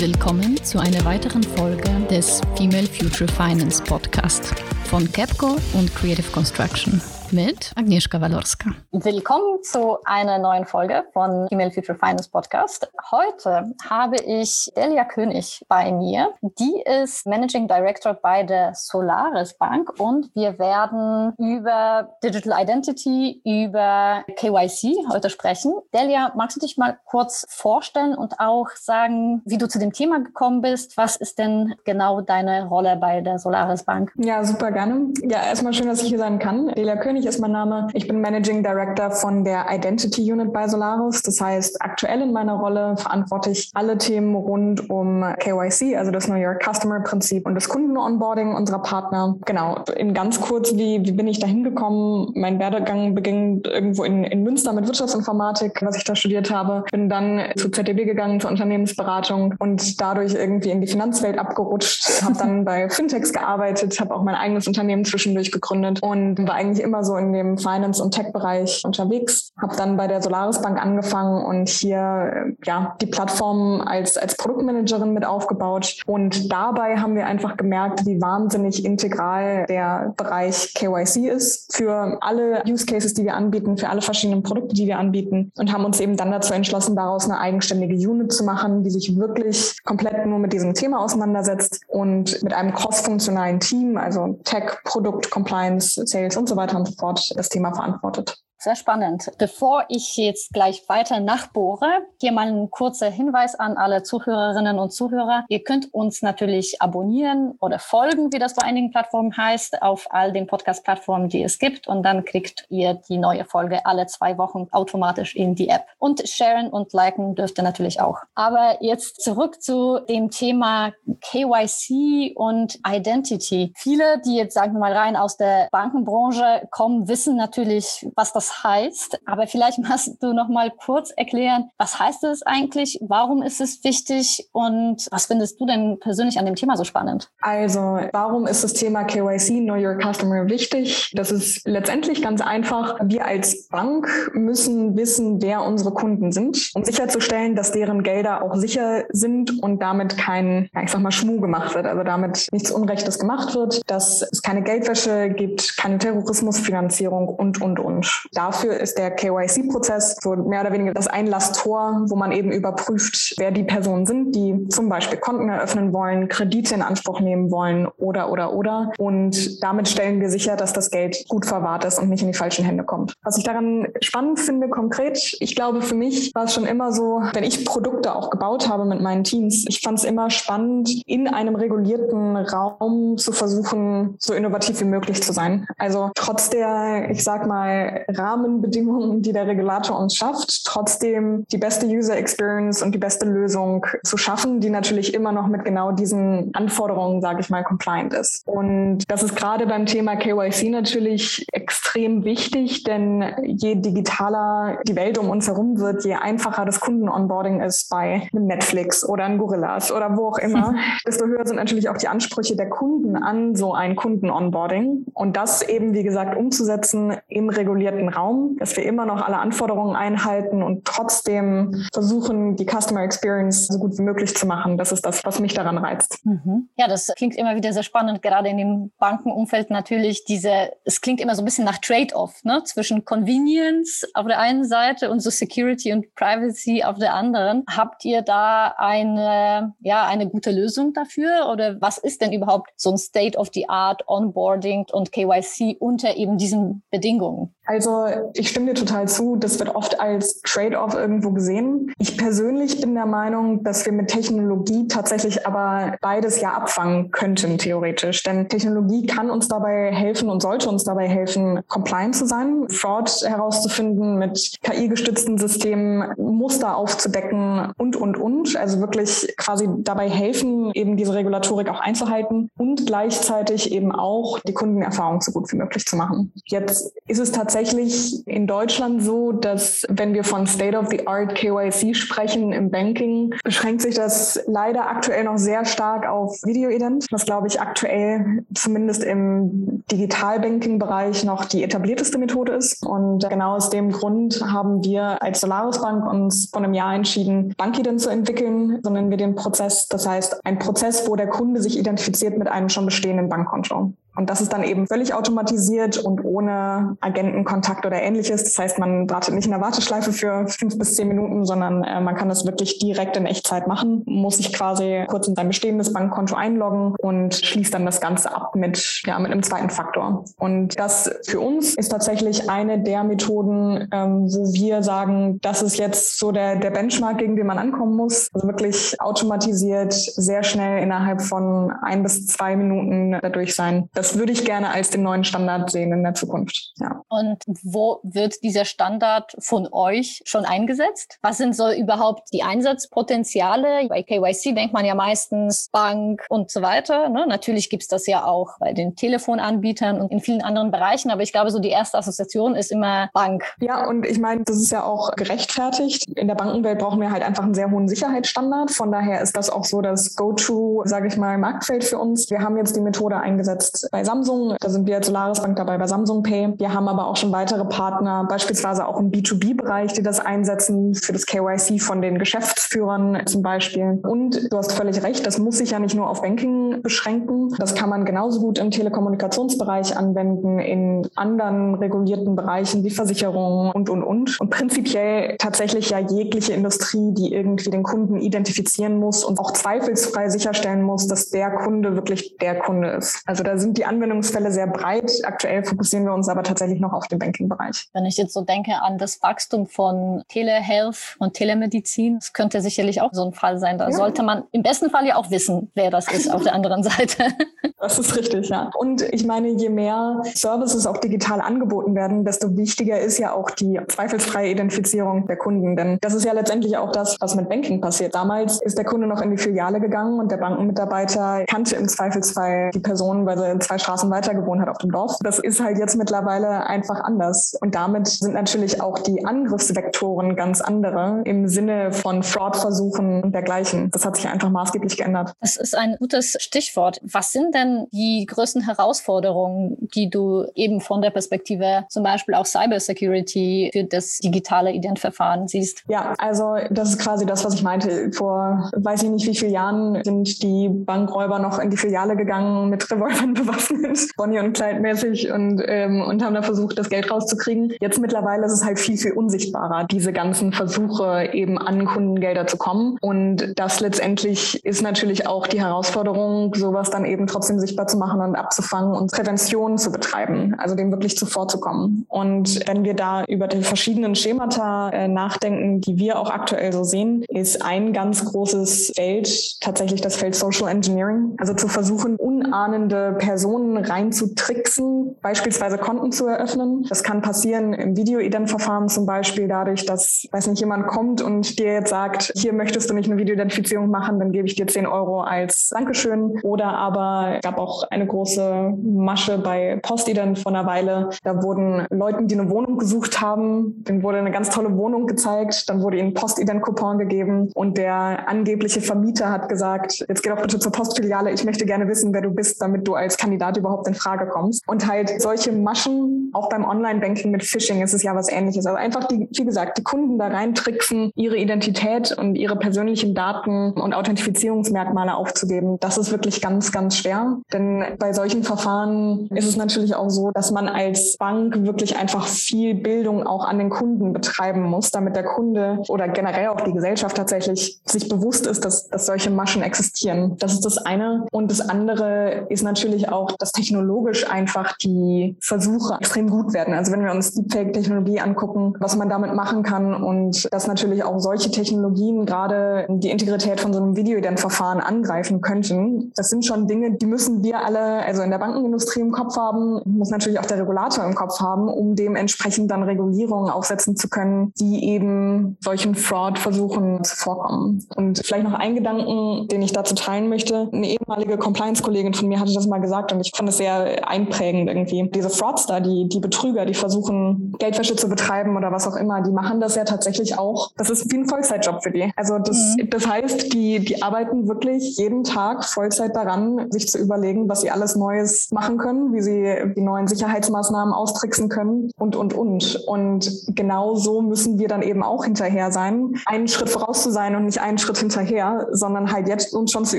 Willkommen zu einer weiteren Folge des Female Future Finance Podcast von Capco und Creative Construction mit Agnieszka Walorska. Willkommen zu einer neuen Folge von Female Future Finance Podcast. Heute habe ich Delia König bei mir. Die ist Managing Director bei der Solaris Bank und wir werden über Digital Identity, über KYC heute sprechen. Delia, magst du dich mal kurz vorstellen und auch sagen, wie du zu dem Thema gekommen bist? Was ist denn genau deine Rolle bei der Solaris Bank? Ja, super gerne. Ja, erstmal schön, dass ich hier sein kann. Delia König König ist mein Name. Ich bin Managing Director von der Identity Unit bei Solaris. Das heißt, aktuell in meiner Rolle verantworte ich alle Themen rund um KYC, also das New York Customer Prinzip und das Kunden-Onboarding unserer Partner. Genau, in ganz kurz, wie, wie bin ich da hingekommen? Mein Werdegang beginnt irgendwo in, in Münster mit Wirtschaftsinformatik, was ich da studiert habe. Bin dann zu ZDB gegangen, zur Unternehmensberatung und dadurch irgendwie in die Finanzwelt abgerutscht. Habe dann bei Fintechs gearbeitet, habe auch mein eigenes Unternehmen zwischendurch gegründet und war eigentlich immer so so in dem Finance- und Tech-Bereich unterwegs, habe dann bei der Solaris Bank angefangen und hier äh, ja die Plattform als, als Produktmanagerin mit aufgebaut. Und dabei haben wir einfach gemerkt, wie wahnsinnig integral der Bereich KYC ist für alle Use Cases, die wir anbieten, für alle verschiedenen Produkte, die wir anbieten und haben uns eben dann dazu entschlossen, daraus eine eigenständige Unit zu machen, die sich wirklich komplett nur mit diesem Thema auseinandersetzt und mit einem cross-funktionalen Team, also Tech, Produkt, Compliance, Sales und so weiter und so fort das Thema verantwortet. Sehr spannend. Bevor ich jetzt gleich weiter nachbohre, hier mal ein kurzer Hinweis an alle Zuhörerinnen und Zuhörer. Ihr könnt uns natürlich abonnieren oder folgen, wie das bei einigen Plattformen heißt, auf all den Podcast-Plattformen, die es gibt. Und dann kriegt ihr die neue Folge alle zwei Wochen automatisch in die App. Und sharen und liken dürft ihr natürlich auch. Aber jetzt zurück zu dem Thema KYC und Identity. Viele, die jetzt sagen wir mal rein aus der Bankenbranche kommen, wissen natürlich, was das heißt. Aber vielleicht magst du noch mal kurz erklären, was heißt es eigentlich? Warum ist es wichtig? Und was findest du denn persönlich an dem Thema so spannend? Also, warum ist das Thema KYC, Know Your Customer, wichtig? Das ist letztendlich ganz einfach. Wir als Bank müssen wissen, wer unsere Kunden sind, um sicherzustellen, dass deren Gelder auch sicher sind und damit kein, ich sag mal, Schmuh gemacht wird. Also damit nichts Unrechtes gemacht wird, dass es keine Geldwäsche gibt, keine Terrorismusfinanzierung und, und, und. Dafür ist der KYC-Prozess so mehr oder weniger das Einlasstor, wo man eben überprüft, wer die Personen sind, die zum Beispiel Konten eröffnen wollen, Kredite in Anspruch nehmen wollen oder, oder, oder. Und damit stellen wir sicher, dass das Geld gut verwahrt ist und nicht in die falschen Hände kommt. Was ich daran spannend finde, konkret, ich glaube, für mich war es schon immer so, wenn ich Produkte auch gebaut habe mit meinen Teams, ich fand es immer spannend, in einem regulierten Raum zu versuchen, so innovativ wie möglich zu sein. Also trotz der, ich sag mal, Rahmenbedingungen, die der Regulator uns schafft, trotzdem die beste User Experience und die beste Lösung zu schaffen, die natürlich immer noch mit genau diesen Anforderungen, sage ich mal, compliant ist. Und das ist gerade beim Thema KYC natürlich extrem wichtig, denn je digitaler die Welt um uns herum wird, je einfacher das Kunden-Onboarding ist bei einem Netflix oder einem Gorillas oder wo auch immer, desto höher sind natürlich auch die Ansprüche der Kunden an so ein Kunden-Onboarding. Und das eben, wie gesagt, umzusetzen im regulierten Raum, dass wir immer noch alle Anforderungen einhalten und trotzdem versuchen, die Customer Experience so gut wie möglich zu machen. Das ist das, was mich daran reizt. Mhm. Ja, das klingt immer wieder sehr spannend, gerade in dem Bankenumfeld natürlich diese, es klingt immer so ein bisschen nach Trade-off, ne, zwischen Convenience auf der einen Seite und so Security und Privacy auf der anderen. Habt ihr da eine, ja, eine gute Lösung dafür oder was ist denn überhaupt so ein State of the Art Onboarding und KYC unter eben diesen Bedingungen? Also ich stimme dir total zu, das wird oft als Trade-off irgendwo gesehen. Ich persönlich bin der Meinung, dass wir mit Technologie tatsächlich aber beides ja abfangen könnten, theoretisch. Denn Technologie kann uns dabei helfen und sollte uns dabei helfen, compliant zu sein, Fraud herauszufinden, mit KI-gestützten Systemen Muster aufzudecken und, und, und. Also wirklich quasi dabei helfen, eben diese Regulatorik auch einzuhalten und gleichzeitig eben auch die Kundenerfahrung so gut wie möglich zu machen. Jetzt ist es tatsächlich tatsächlich in Deutschland so, dass wenn wir von State of the Art KYC sprechen im Banking, beschränkt sich das leider aktuell noch sehr stark auf Videoident, was glaube ich aktuell zumindest im Digitalbanking-Bereich noch die etablierteste Methode ist. Und genau aus dem Grund haben wir als Solaris Bank uns vor einem Jahr entschieden, Bankident zu entwickeln, so nennen wir den Prozess. Das heißt, ein Prozess, wo der Kunde sich identifiziert mit einem schon bestehenden Bankkonto. Und das ist dann eben völlig automatisiert und ohne Agentenkontakt oder ähnliches. Das heißt, man wartet nicht in der Warteschleife für fünf bis zehn Minuten, sondern äh, man kann das wirklich direkt in Echtzeit machen, muss sich quasi kurz in sein bestehendes Bankkonto einloggen und schließt dann das Ganze ab mit, ja, mit einem zweiten Faktor. Und das für uns ist tatsächlich eine der Methoden, ähm, wo wir sagen, das ist jetzt so der, der Benchmark, gegen den man ankommen muss. Also wirklich automatisiert, sehr schnell innerhalb von ein bis zwei Minuten dadurch sein. Das das würde ich gerne als den neuen Standard sehen in der Zukunft. Ja. Und wo wird dieser Standard von euch schon eingesetzt? Was sind so überhaupt die Einsatzpotenziale? Bei KYC denkt man ja meistens Bank und so weiter. Ne? Natürlich gibt es das ja auch bei den Telefonanbietern und in vielen anderen Bereichen, aber ich glaube, so die erste Assoziation ist immer Bank. Ja, und ich meine, das ist ja auch gerechtfertigt. In der Bankenwelt brauchen wir halt einfach einen sehr hohen Sicherheitsstandard. Von daher ist das auch so das Go-To, sage ich mal, Marktfeld für uns. Wir haben jetzt die Methode eingesetzt bei Samsung. Da sind wir als Solaris Bank dabei bei Samsung Pay. Wir haben aber auch schon weitere Partner, beispielsweise auch im B2B-Bereich, die das einsetzen für das KYC von den Geschäftsführern zum Beispiel. Und du hast völlig recht, das muss sich ja nicht nur auf Banking beschränken. Das kann man genauso gut im Telekommunikationsbereich anwenden, in anderen regulierten Bereichen wie Versicherungen und, und, und. Und prinzipiell tatsächlich ja jegliche Industrie, die irgendwie den Kunden identifizieren muss und auch zweifelsfrei sicherstellen muss, dass der Kunde wirklich der Kunde ist. Also da sind die Anwendungsfälle sehr breit. Aktuell fokussieren wir uns aber tatsächlich noch auf den Banking-Bereich. Wenn ich jetzt so denke an das Wachstum von Telehealth und Telemedizin, das könnte sicherlich auch so ein Fall sein. Da ja. sollte man im besten Fall ja auch wissen, wer das ist auf der anderen Seite. Das ist richtig, ja. Und ich meine, je mehr Services auch digital angeboten werden, desto wichtiger ist ja auch die zweifelsfreie Identifizierung der Kunden. Denn das ist ja letztendlich auch das, was mit Banking passiert. Damals ist der Kunde noch in die Filiale gegangen und der Bankenmitarbeiter kannte im Zweifelsfall die Person, weil sie zwei Straßen weiter gewohnt hat auf dem Dorf. Das ist halt jetzt mittlerweile einfach anders. Und damit sind natürlich auch die Angriffsvektoren ganz andere im Sinne von Fraudversuchen und dergleichen. Das hat sich einfach maßgeblich geändert. Das ist ein gutes Stichwort. Was sind denn die größten Herausforderungen, die du eben von der Perspektive zum Beispiel auch Cybersecurity für das digitale Identverfahren siehst? Ja, also das ist quasi das, was ich meinte. Vor weiß ich nicht wie vielen Jahren sind die Bankräuber noch in die Filiale gegangen mit Revolvern bewaffnet, Bonnie und Clyde mäßig und, ähm, und haben da versucht, das Geld rauszukriegen. Jetzt mittlerweile ist es halt viel, viel unsichtbarer, diese ganzen Versuche eben an Kundengelder zu kommen. Und das letztendlich ist natürlich auch die Herausforderung, sowas dann eben trotzdem sichtbar zu machen und abzufangen und Prävention zu betreiben, also dem wirklich zuvorzukommen. Und wenn wir da über die verschiedenen Schemata äh, nachdenken, die wir auch aktuell so sehen, ist ein ganz großes Feld tatsächlich das Feld Social Engineering. Also zu versuchen, unahnende Personen reinzutricksen, beispielsweise Konten zu eröffnen. Das kann passieren im Videoidentverfahren zum Beispiel dadurch, dass, weiß nicht, jemand kommt und dir jetzt sagt, hier möchtest du nicht eine Videoidentifizierung machen, dann gebe ich dir 10 Euro als Dankeschön. Oder aber gab auch eine große Masche bei Postident vor einer Weile. Da wurden Leuten, die eine Wohnung gesucht haben, denen wurde eine ganz tolle Wohnung gezeigt, dann wurde ihnen Postident-Coupon gegeben und der angebliche Vermieter hat gesagt, jetzt geh doch bitte zur Postfiliale, ich möchte gerne wissen, wer du bist, damit du als Kandidat überhaupt in Frage kommst. Und halt solche Maschen, auch beim Online-Banking mit Phishing ist es ja was ähnliches. Also einfach, die, wie gesagt, die Kunden da reintricksen, ihre Identität und ihre persönlichen Daten und Authentifizierungsmerkmale aufzugeben. Das ist wirklich ganz, ganz schwer. Denn bei solchen Verfahren ist es natürlich auch so, dass man als Bank wirklich einfach viel Bildung auch an den Kunden betreiben muss, damit der Kunde oder generell auch die Gesellschaft tatsächlich sich bewusst ist, dass, dass solche Maschen existieren. Das ist das eine. Und das andere ist natürlich auch, dass technologisch einfach die Versuche extrem gut werden. Also wenn wir uns Deepfake-Technologie angucken, was man damit machen kann und dass natürlich auch solche Technologien gerade die Integrität von so einem Videoident-Verfahren angreifen könnten, das sind schon Dinge, die müssen wir alle, also in der Bankenindustrie im Kopf haben, muss natürlich auch der Regulator im Kopf haben, um dementsprechend dann Regulierungen aufsetzen zu können, die eben solchen Fraud-Versuchen zuvorkommen. Und vielleicht noch ein Gedanken, den ich dazu teilen möchte. Eine ehemalige Compliance-Kollegin von mir hatte das mal gesagt und und ich fand es sehr einprägend irgendwie. Diese Fraudster, die, die Betrüger, die versuchen, Geldwäsche zu betreiben oder was auch immer, die machen das ja tatsächlich auch. Das ist wie ein Vollzeitjob für die. Also das, mhm. das heißt, die, die arbeiten wirklich jeden Tag Vollzeit daran, sich zu überlegen, was sie alles Neues machen können, wie sie die neuen Sicherheitsmaßnahmen austricksen können und, und, und. Und genau so müssen wir dann eben auch hinterher sein, einen Schritt voraus zu sein und nicht einen Schritt hinterher, sondern halt jetzt uns schon zu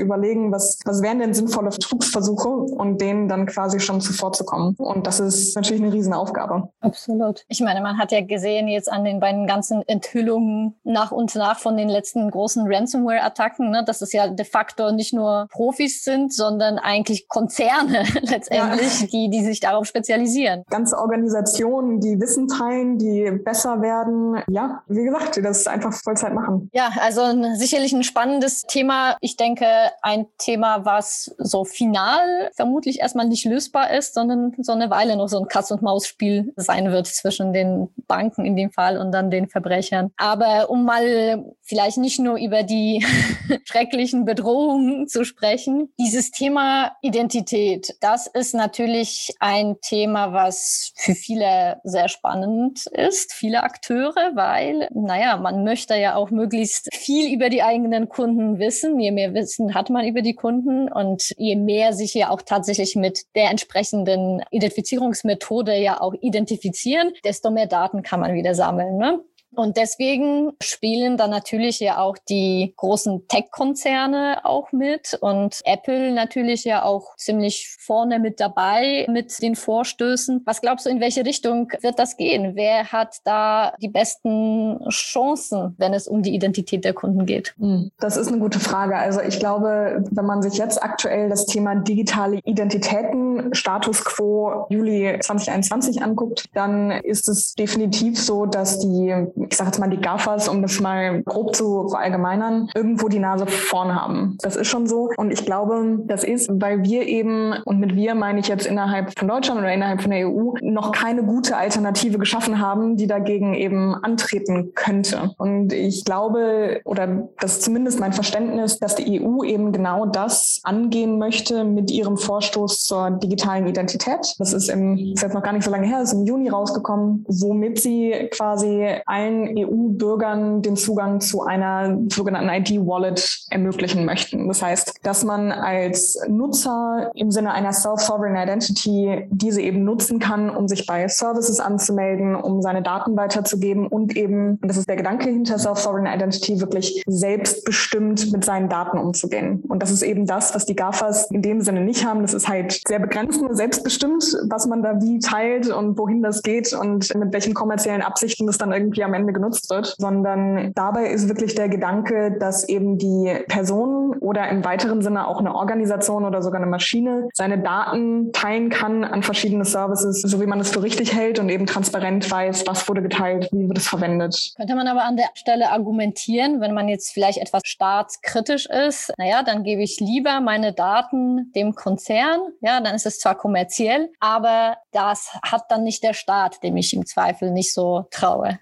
überlegen, was, was wären denn sinnvolle Betrugsversuche und denen dann quasi schon zuvorzukommen. Und das ist natürlich eine Riesenaufgabe. Absolut. Ich meine, man hat ja gesehen jetzt an den beiden ganzen Enthüllungen nach und nach von den letzten großen Ransomware-Attacken, ne, dass es ja de facto nicht nur Profis sind, sondern eigentlich Konzerne letztendlich, ja. die, die sich darauf spezialisieren. Ganze Organisationen, die Wissen teilen, die besser werden. Ja, wie gesagt, die das einfach Vollzeit machen. Ja, also ein, sicherlich ein spannendes Thema. Ich denke, ein Thema, was so final vermutlich erstmal nicht lösbar ist, sondern so eine Weile noch so ein Katz-und-Maus-Spiel sein wird zwischen den Banken in dem Fall und dann den Verbrechern. Aber um mal vielleicht nicht nur über die schrecklichen Bedrohungen zu sprechen, dieses Thema Identität, das ist natürlich ein Thema, was für viele sehr spannend ist, viele Akteure, weil, naja, man möchte ja auch möglichst viel über die eigenen Kunden wissen. Je mehr Wissen hat man über die Kunden und je mehr sich ja auch tatsächlich mit der entsprechenden Identifizierungsmethode ja auch identifizieren, desto mehr Daten kann man wieder sammeln. Ne? Und deswegen spielen dann natürlich ja auch die großen Tech-Konzerne auch mit und Apple natürlich ja auch ziemlich vorne mit dabei mit den Vorstößen. Was glaubst du, in welche Richtung wird das gehen? Wer hat da die besten Chancen, wenn es um die Identität der Kunden geht? Hm, das ist eine gute Frage. Also ich glaube, wenn man sich jetzt aktuell das Thema digitale Identitäten, Status quo Juli 2021 anguckt, dann ist es definitiv so, dass die ich sage jetzt mal die GAFAs, um das mal grob zu verallgemeinern, irgendwo die Nase vorn haben. Das ist schon so. Und ich glaube, das ist, weil wir eben, und mit wir meine ich jetzt innerhalb von Deutschland oder innerhalb von der EU, noch keine gute Alternative geschaffen haben, die dagegen eben antreten könnte. Und ich glaube, oder das ist zumindest mein Verständnis, dass die EU eben genau das angehen möchte mit ihrem Vorstoß zur digitalen Identität. Das ist im, das ist jetzt noch gar nicht so lange her, ist im Juni rausgekommen, womit sie quasi allen allen EU-Bürgern den Zugang zu einer sogenannten ID-Wallet ermöglichen möchten. Das heißt, dass man als Nutzer im Sinne einer Self-Sovereign Identity diese eben nutzen kann, um sich bei Services anzumelden, um seine Daten weiterzugeben und eben, und das ist der Gedanke hinter Self-Sovereign Identity, wirklich selbstbestimmt mit seinen Daten umzugehen. Und das ist eben das, was die GAFAs in dem Sinne nicht haben. Das ist halt sehr begrenzt und selbstbestimmt, was man da wie teilt und wohin das geht und mit welchen kommerziellen Absichten das dann irgendwie am Ende Ende genutzt wird, sondern dabei ist wirklich der Gedanke, dass eben die Person oder im weiteren Sinne auch eine Organisation oder sogar eine Maschine seine Daten teilen kann an verschiedene Services, so wie man es für richtig hält und eben transparent weiß, was wurde geteilt, wie wird es verwendet. Könnte man aber an der Stelle argumentieren, wenn man jetzt vielleicht etwas staatskritisch ist, naja, dann gebe ich lieber meine Daten dem Konzern, ja, dann ist es zwar kommerziell, aber das hat dann nicht der Staat, dem ich im Zweifel nicht so traue.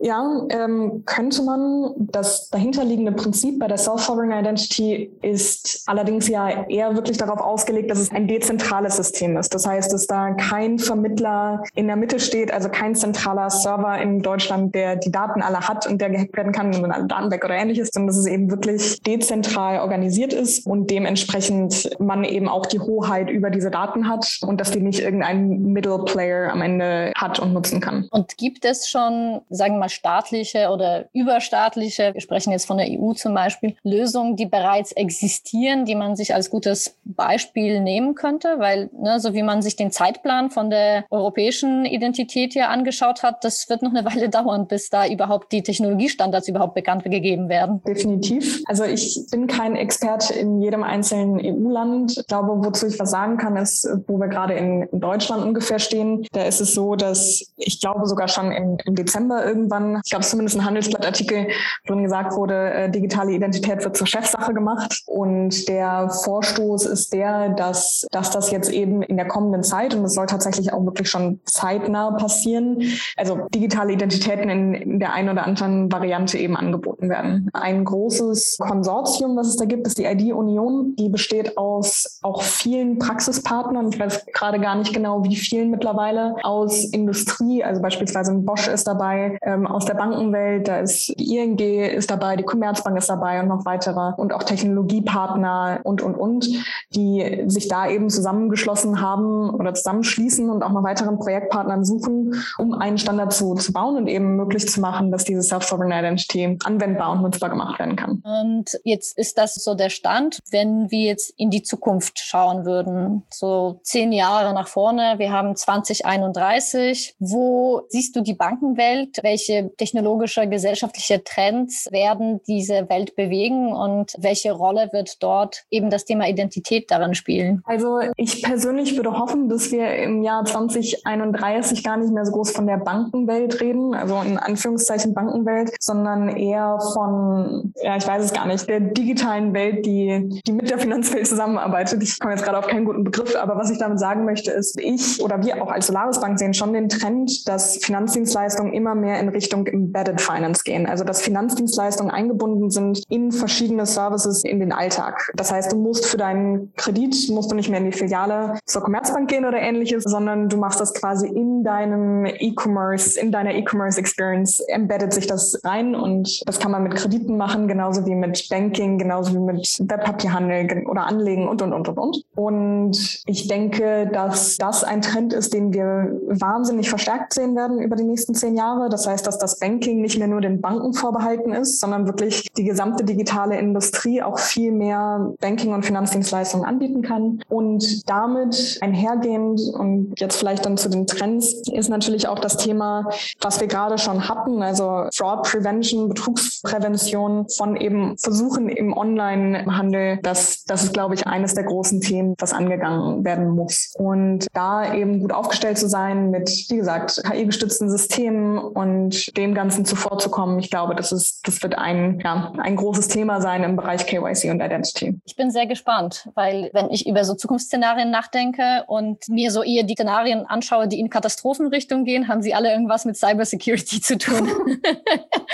Ja, ähm, könnte man. Das dahinterliegende Prinzip bei der Self-Sovereign Identity ist allerdings ja eher wirklich darauf ausgelegt, dass es ein dezentrales System ist. Das heißt, dass da kein Vermittler in der Mitte steht, also kein zentraler Server in Deutschland, der die Daten alle hat und der gehackt werden kann, wenn alle Daten weg oder ähnliches, sondern dass es eben wirklich dezentral organisiert ist und dementsprechend man eben auch die Hoheit über diese Daten hat und dass die nicht irgendein Middle Player am Ende hat und nutzen kann. Und gibt es schon sagen wir mal, staatliche oder überstaatliche, wir sprechen jetzt von der EU zum Beispiel, Lösungen, die bereits existieren, die man sich als gutes Beispiel nehmen könnte, weil ne, so wie man sich den Zeitplan von der europäischen Identität hier angeschaut hat, das wird noch eine Weile dauern, bis da überhaupt die Technologiestandards überhaupt bekannt gegeben werden. Definitiv. Also ich bin kein Experte in jedem einzelnen EU-Land. Ich glaube, wozu ich was sagen kann, ist, wo wir gerade in, Deutschland ungefähr stehen. Da ist es so, dass ich glaube sogar schon im, im Dezember irgendwann, ich glaube zumindest ein Handelsblattartikel, drin gesagt wurde, äh, digitale Identität wird zur Chefsache gemacht. Und der Vorstoß ist der, dass, dass das jetzt eben in der kommenden Zeit, und das soll tatsächlich auch wirklich schon zeitnah passieren, also digitale Identitäten in, in der einen oder anderen Variante eben angeboten werden. Ein großes Konsortium, was es da gibt, ist die ID-Union. Die besteht aus auch vielen Praxispartnern. Ich weiß gerade gar nicht genau, wie vielen mittlerweile aus Industrie, also beispielsweise Bosch ist dabei, ähm, aus der Bankenwelt, da ist die ING ist dabei, die Commerzbank ist dabei und noch weitere und auch Technologiepartner und, und, und, die sich da eben zusammengeschlossen haben oder zusammenschließen und auch noch weiteren Projektpartnern suchen, um einen Standard zu, zu bauen und eben möglich zu machen, dass diese Self-Sovereign Identity anwendbar und nutzbar gemacht werden kann. Und jetzt ist das so der Stand, wenn wir jetzt in die Zukunft schauen würden, so zehn Jahre nach vorne, wir haben 2031, wo siehst du die Bankenwelt? Welche technologische, gesellschaftliche Trends werden diese Welt bewegen und welche Rolle wird dort eben das Thema Identität darin spielen? Also ich persönlich würde hoffen, dass wir im Jahr 2031 gar nicht mehr so groß von der Bankenwelt reden, also in Anführungszeichen Bankenwelt, sondern eher von, ja, ich weiß es gar nicht, der digitalen Welt, die, die mit der Finanzwelt zusammenarbeitet. Ich komme jetzt gerade auf keinen guten Begriff, aber was ich damit sagen möchte, ist, ich oder wir auch als Solaris Bank sehen schon den Trend, dass Finanzdienstleistungen immer mehr in Richtung Embedded Finance gehen. Also dass Finanzdienstleistungen eingebunden sind in verschiedene Services in den Alltag. Das heißt, du musst für deinen Kredit, musst du nicht mehr in die Filiale zur Commerzbank gehen oder ähnliches, sondern du machst das quasi in deinem E-Commerce, in deiner E-Commerce Experience, embedded sich das rein und das kann man mit Krediten machen, genauso wie mit Banking, genauso wie mit Wertpapierhandel oder Anlegen und, und, und, und, und. Und ich denke, dass das ein Trend ist, den wir wahnsinnig verstärkt sehen werden über die nächsten zehn Jahre. Das heißt, dass das Banking nicht mehr nur den Banken vorbehalten ist, sondern wirklich die gesamte digitale Industrie auch viel mehr Banking- und Finanzdienstleistungen anbieten kann. Und damit einhergehend und jetzt vielleicht dann zu den Trends ist natürlich auch das Thema, was wir gerade schon hatten, also Fraud Prevention, Betrugsprävention von eben Versuchen im Online-Handel. Das, das ist, glaube ich, eines der großen Themen, das angegangen werden muss. Und da eben gut aufgestellt zu sein mit, wie gesagt, KI-gestützten Systemen und dem Ganzen zuvorzukommen, ich glaube, das ist, das wird ein, ja, ein großes Thema sein im Bereich KYC und Identity. Ich bin sehr gespannt, weil wenn ich über so Zukunftsszenarien nachdenke und mir so eher die Szenarien anschaue, die in Katastrophenrichtung gehen, haben sie alle irgendwas mit Cybersecurity zu tun.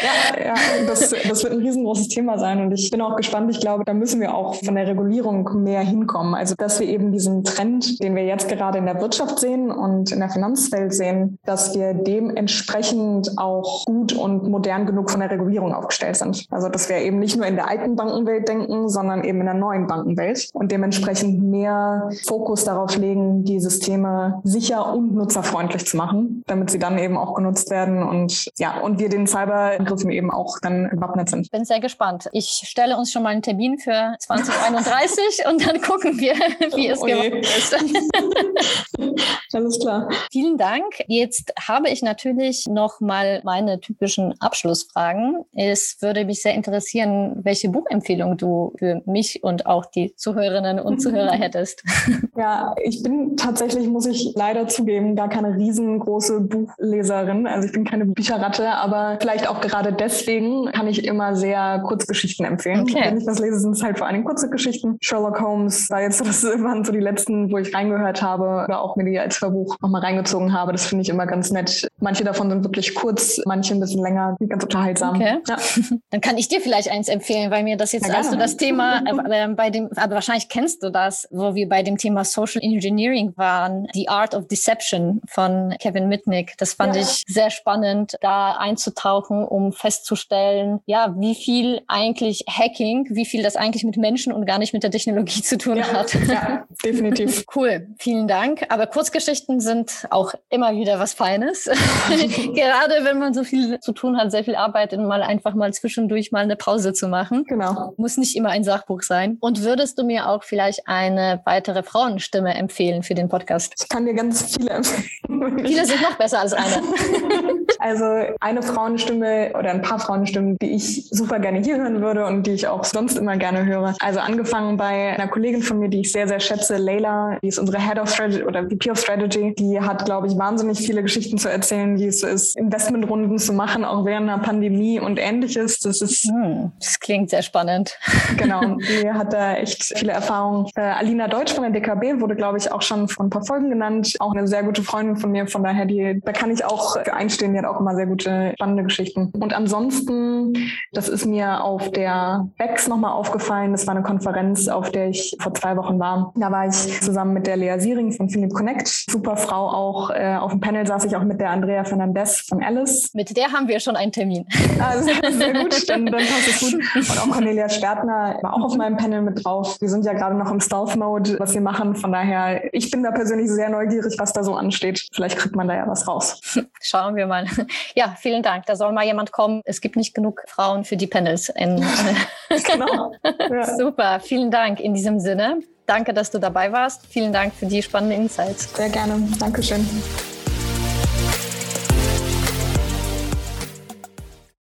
ja, ja das, das wird ein riesengroßes Thema sein und ich bin auch gespannt. Ich glaube, da müssen wir auch von der Regulierung mehr hinkommen. Also, dass wir eben diesen Trend, den wir jetzt gerade in der Wirtschaft sehen und in der Finanzwelt sehen, dass wir dementsprechend auch gut und modern genug von der Regulierung aufgestellt sind. Also, dass wir eben nicht nur in der alten Bankenwelt denken, sondern eben in der neuen Bankenwelt und dementsprechend mehr Fokus darauf legen, die Systeme sicher und nutzerfreundlich zu machen, damit sie dann eben auch genutzt werden und ja, und wir den Cyberangriffen eben auch dann gewappnet sind. Ich bin sehr gespannt. Ich stelle uns schon mal einen Termin für 2031 und dann gucken wir, wie es oh geworden ist. Alles klar. Vielen Dank. Jetzt habe ich natürlich noch mal meine typischen Abschlussfragen. Es würde mich sehr interessieren, welche Buchempfehlung du für mich und auch die Zuhörerinnen und Zuhörer hättest. Ja, ich bin tatsächlich, muss ich leider zugeben, gar keine riesengroße Buchleserin. Also ich bin keine Bücherratte, aber vielleicht auch gerade deswegen kann ich immer sehr Kurzgeschichten empfehlen. Okay. Wenn ich was lese, sind es halt vor allem kurze Geschichten. Sherlock Holmes war jetzt, das waren so die letzten, wo ich reingehört habe oder auch mir die als Verbuch nochmal reingezogen habe. Das finde ich immer ganz nett. Manche davon sind wirklich kurz, manche ein bisschen länger, ganz unterhaltsam. Okay. Ja. Dann kann ich dir vielleicht eins empfehlen, weil mir das jetzt, ja, als du das Thema äh, bei dem, aber wahrscheinlich kennst du das, wo wir bei dem Thema Social Engineering waren, The Art of Deception von Kevin Mitnick. Das fand ja. ich sehr spannend, da einzutauchen, um festzustellen, ja, wie viel eigentlich Hacking, wie viel das eigentlich mit Menschen und gar nicht mit der Technologie zu tun ja, hat. Ja, definitiv. Cool, vielen Dank. Aber Kurzgeschichten sind auch immer wieder was Feines. Gerade wenn man so viel zu tun hat, sehr viel Arbeit, mal einfach mal zwischendurch mal eine Pause zu machen. Genau. Muss nicht immer ein Sachbuch sein. Und würdest du mir auch vielleicht eine weitere Frauenstimme empfehlen für den Podcast? Ich kann dir ganz viele empfehlen. Viele sind noch besser als eine. also eine Frauenstimme oder ein paar Frauenstimmen, die ich super gerne hier hören würde und die ich auch sonst immer gerne höre. Also angefangen bei einer Kollegin von mir, die ich sehr, sehr schätze, Leila, die ist unsere Head of Strategy oder VP of Strategy. Die hat, glaube ich, wahnsinnig viele Geschichten zu erzählen, wie es ist, Investmentrunden zu machen, auch während einer Pandemie und ähnliches. Das ist. Hm, das klingt sehr spannend. Genau, die hat da echt viele Erfahrungen. Äh, Alina Deutsch von der DKB wurde, glaube ich, auch schon von ein paar Folgen genannt. Auch eine sehr gute Freundin von mir. Von daher, die, da kann ich auch einstehen. Die hat auch immer sehr gute, spannende Geschichten. Und ansonsten, das ist mir auf der BEX nochmal aufgefallen. Das war eine Konferenz, auf der ich vor zwei Wochen war. Da war ich zusammen mit der Lea Siering von Philip Connect. Super Frau auch. Äh, auf dem Panel saß ich auch mit der Andrea Fernandez von Alice. Mit der haben wir schon einen Termin. Also sehr gut, dann, dann passt es gut. Und auch Cornelia Stärtner war auch auf meinem Panel mit drauf. Wir sind ja gerade noch im Stealth-Mode, was wir machen. Von daher, ich bin da persönlich sehr neugierig, was da so ansteht. Vielleicht kriegt man da ja was raus. Schauen wir mal. Ja, vielen Dank. Da soll mal jemand kommen. Es gibt nicht genug Frauen für die Panels. Genau. Ja. Super, vielen Dank in diesem Sinne. Danke, dass du dabei warst. Vielen Dank für die spannenden Insights. Sehr gerne. Dankeschön.